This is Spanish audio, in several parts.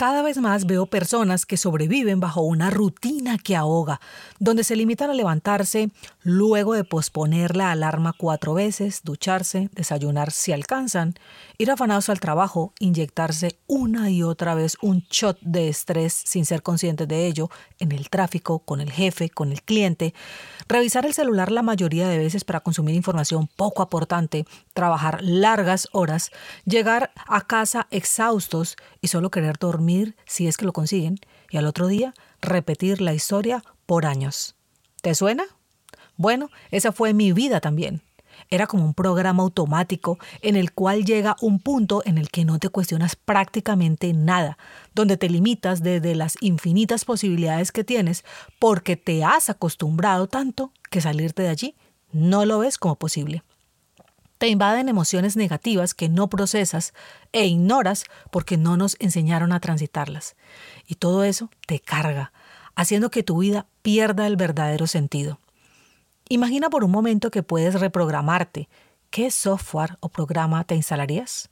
Cada vez más veo personas que sobreviven bajo una rutina que ahoga, donde se limitan a levantarse luego de posponer la alarma cuatro veces, ducharse, desayunar si alcanzan, ir afanados al trabajo, inyectarse una y otra vez un shot de estrés sin ser conscientes de ello, en el tráfico, con el jefe, con el cliente, revisar el celular la mayoría de veces para consumir información poco aportante, trabajar largas horas, llegar a casa exhaustos y solo querer dormir si es que lo consiguen y al otro día repetir la historia por años. ¿Te suena? Bueno, esa fue mi vida también. Era como un programa automático en el cual llega un punto en el que no te cuestionas prácticamente nada, donde te limitas desde las infinitas posibilidades que tienes porque te has acostumbrado tanto que salirte de allí no lo ves como posible te invaden emociones negativas que no procesas e ignoras porque no nos enseñaron a transitarlas. Y todo eso te carga, haciendo que tu vida pierda el verdadero sentido. Imagina por un momento que puedes reprogramarte. ¿Qué software o programa te instalarías?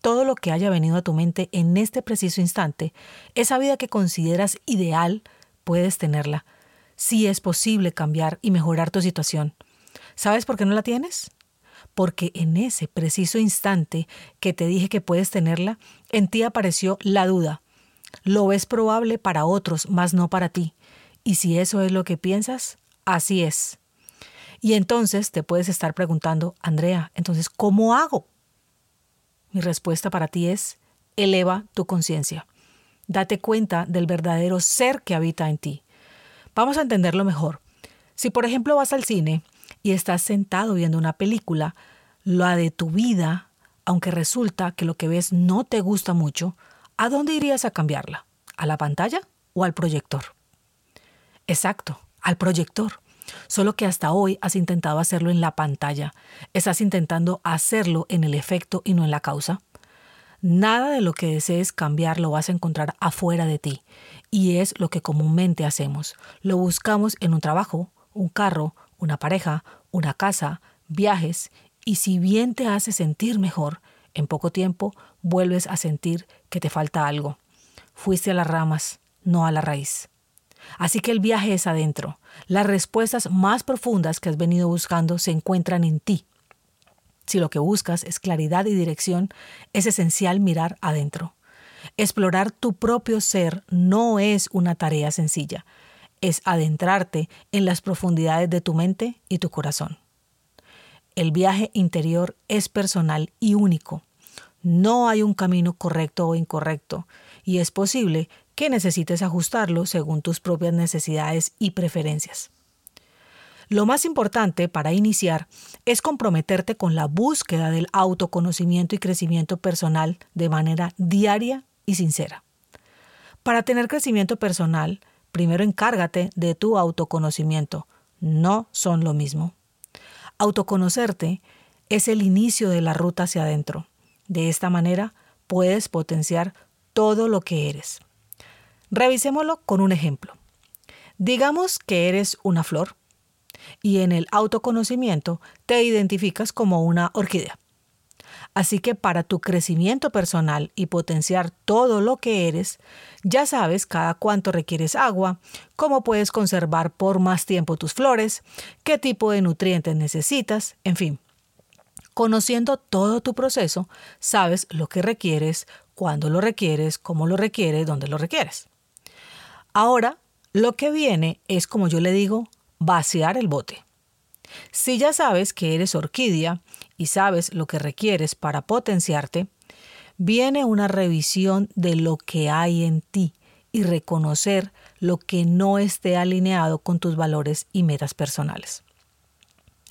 Todo lo que haya venido a tu mente en este preciso instante, esa vida que consideras ideal, puedes tenerla. Si es posible cambiar y mejorar tu situación. ¿Sabes por qué no la tienes? porque en ese preciso instante que te dije que puedes tenerla, en ti apareció la duda. Lo ves probable para otros, mas no para ti. Y si eso es lo que piensas, así es. Y entonces te puedes estar preguntando, Andrea, entonces, ¿cómo hago? Mi respuesta para ti es, eleva tu conciencia. Date cuenta del verdadero ser que habita en ti. Vamos a entenderlo mejor. Si por ejemplo vas al cine y estás sentado viendo una película, la de tu vida, aunque resulta que lo que ves no te gusta mucho, ¿a dónde irías a cambiarla? ¿A la pantalla o al proyector? Exacto, al proyector. Solo que hasta hoy has intentado hacerlo en la pantalla. Estás intentando hacerlo en el efecto y no en la causa. Nada de lo que desees cambiar lo vas a encontrar afuera de ti. Y es lo que comúnmente hacemos. Lo buscamos en un trabajo, un carro, una pareja, una casa, viajes, y si bien te hace sentir mejor, en poco tiempo vuelves a sentir que te falta algo. Fuiste a las ramas, no a la raíz. Así que el viaje es adentro. Las respuestas más profundas que has venido buscando se encuentran en ti. Si lo que buscas es claridad y dirección, es esencial mirar adentro. Explorar tu propio ser no es una tarea sencilla es adentrarte en las profundidades de tu mente y tu corazón. El viaje interior es personal y único. No hay un camino correcto o incorrecto, y es posible que necesites ajustarlo según tus propias necesidades y preferencias. Lo más importante para iniciar es comprometerte con la búsqueda del autoconocimiento y crecimiento personal de manera diaria y sincera. Para tener crecimiento personal, primero encárgate de tu autoconocimiento. No son lo mismo. Autoconocerte es el inicio de la ruta hacia adentro. De esta manera puedes potenciar todo lo que eres. Revisémoslo con un ejemplo. Digamos que eres una flor y en el autoconocimiento te identificas como una orquídea. Así que para tu crecimiento personal y potenciar todo lo que eres, ya sabes cada cuánto requieres agua, cómo puedes conservar por más tiempo tus flores, qué tipo de nutrientes necesitas, en fin. Conociendo todo tu proceso, sabes lo que requieres, cuándo lo requieres, cómo lo requieres, dónde lo requieres. Ahora, lo que viene es, como yo le digo, vaciar el bote. Si ya sabes que eres orquídea y sabes lo que requieres para potenciarte, viene una revisión de lo que hay en ti y reconocer lo que no esté alineado con tus valores y metas personales.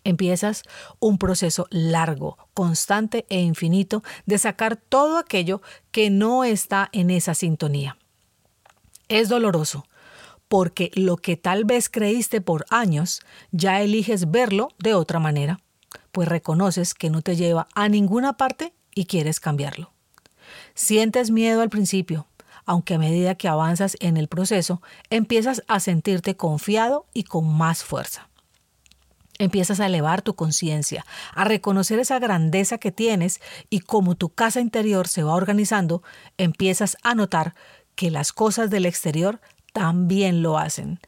Empiezas un proceso largo, constante e infinito de sacar todo aquello que no está en esa sintonía. Es doloroso, porque lo que tal vez creíste por años, ya eliges verlo de otra manera, pues reconoces que no te lleva a ninguna parte y quieres cambiarlo. Sientes miedo al principio, aunque a medida que avanzas en el proceso, empiezas a sentirte confiado y con más fuerza. Empiezas a elevar tu conciencia, a reconocer esa grandeza que tienes y como tu casa interior se va organizando, empiezas a notar que las cosas del exterior también lo hacen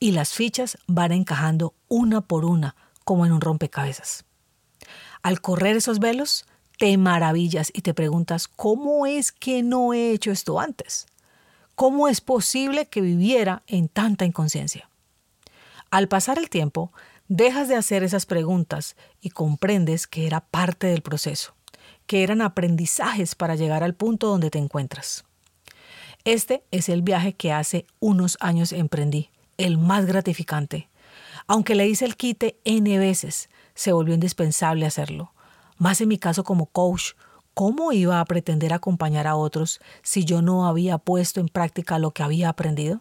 y las fichas van encajando una por una como en un rompecabezas. Al correr esos velos, te maravillas y te preguntas, ¿cómo es que no he hecho esto antes? ¿Cómo es posible que viviera en tanta inconsciencia? Al pasar el tiempo, dejas de hacer esas preguntas y comprendes que era parte del proceso, que eran aprendizajes para llegar al punto donde te encuentras. Este es el viaje que hace unos años emprendí, el más gratificante. Aunque le hice el quite N veces, se volvió indispensable hacerlo. Más en mi caso como coach, ¿cómo iba a pretender acompañar a otros si yo no había puesto en práctica lo que había aprendido?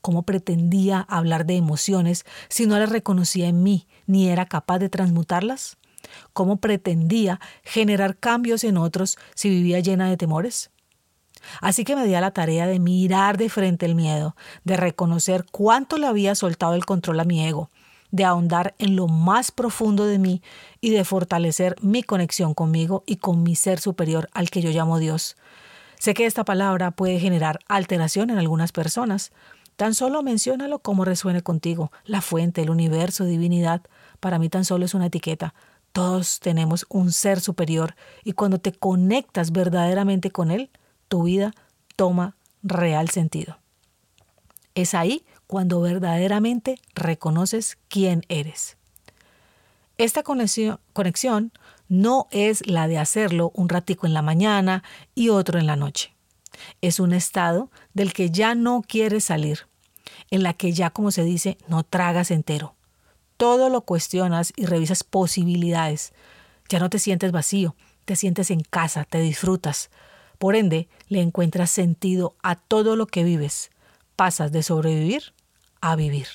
¿Cómo pretendía hablar de emociones si no las reconocía en mí ni era capaz de transmutarlas? ¿Cómo pretendía generar cambios en otros si vivía llena de temores? Así que me di a la tarea de mirar de frente el miedo, de reconocer cuánto le había soltado el control a mi ego, de ahondar en lo más profundo de mí y de fortalecer mi conexión conmigo y con mi ser superior al que yo llamo Dios. Sé que esta palabra puede generar alteración en algunas personas, Tan solo menciónalo como resuene contigo. La fuente, el universo, divinidad, para mí tan solo es una etiqueta. Todos tenemos un ser superior y cuando te conectas verdaderamente con él, tu vida toma real sentido. Es ahí cuando verdaderamente reconoces quién eres. Esta conexión, no es la de hacerlo un ratico en la mañana y otro en la noche. Es un estado del que ya no quieres salir, en la que ya, como se dice, no tragas entero. Todo lo cuestionas y revisas posibilidades. Ya no te sientes vacío, te sientes en casa, te disfrutas. Por ende, le encuentras sentido a todo lo que vives. Pasas de sobrevivir a vivir.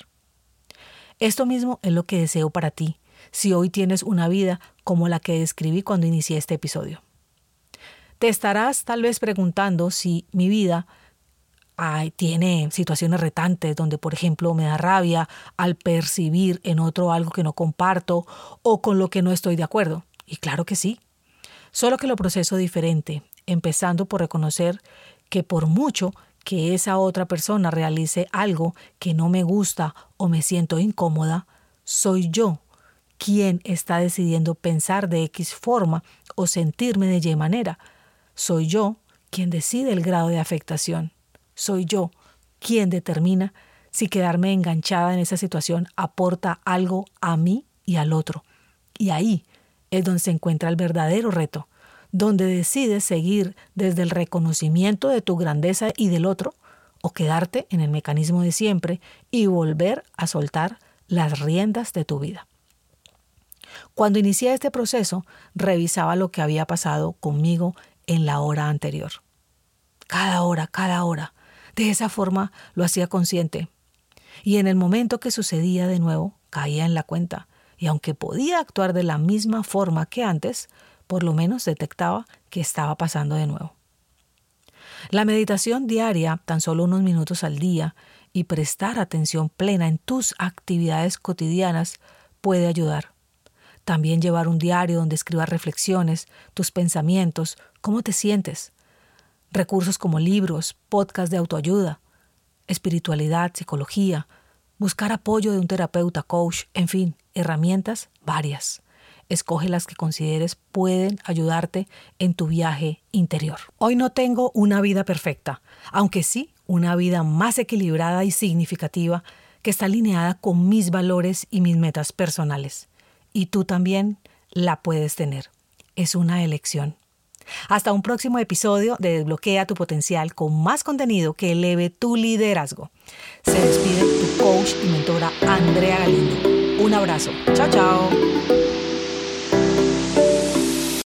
Esto mismo es lo que deseo para ti, si hoy tienes una vida como la que describí cuando inicié este episodio. Te estarás tal vez preguntando si mi vida tiene situaciones retantes donde, por ejemplo, me da rabia al percibir en otro algo que no comparto o con lo que no estoy de acuerdo. Y claro que sí. Solo que lo proceso diferente, empezando por reconocer que por mucho que esa otra persona realice algo que no me gusta o me siento incómoda, soy yo quien está decidiendo pensar de X forma o sentirme de Y manera soy yo quien decide el grado de afectación. Soy yo quien determina si quedarme enganchada en esa situación aporta algo a mí y al otro. Y ahí es donde se encuentra el verdadero reto, donde decides seguir desde el reconocimiento de tu grandeza y del otro, o quedarte en el mecanismo de siempre y volver a soltar las riendas de tu vida. Cuando inicié este proceso, revisaba lo que había pasado conmigo en la hora anterior. Cada hora, cada hora. De esa forma lo hacía consciente. Y en el momento que sucedía de nuevo, caía en la cuenta. Y aunque podía actuar de la misma forma que antes, por lo menos detectaba que estaba pasando de nuevo. La meditación diaria, tan solo unos minutos al día, y prestar atención plena en tus actividades cotidianas puede ayudar. También llevar un diario donde escribas reflexiones, tus pensamientos, cómo te sientes. Recursos como libros, podcasts de autoayuda, espiritualidad, psicología, buscar apoyo de un terapeuta, coach, en fin, herramientas varias. Escoge las que consideres pueden ayudarte en tu viaje interior. Hoy no tengo una vida perfecta, aunque sí una vida más equilibrada y significativa que está alineada con mis valores y mis metas personales y tú también la puedes tener. Es una elección. Hasta un próximo episodio de Desbloquea tu potencial con más contenido que eleve tu liderazgo. Se despide tu coach y mentora Andrea Galindo Un abrazo. Chao, chao.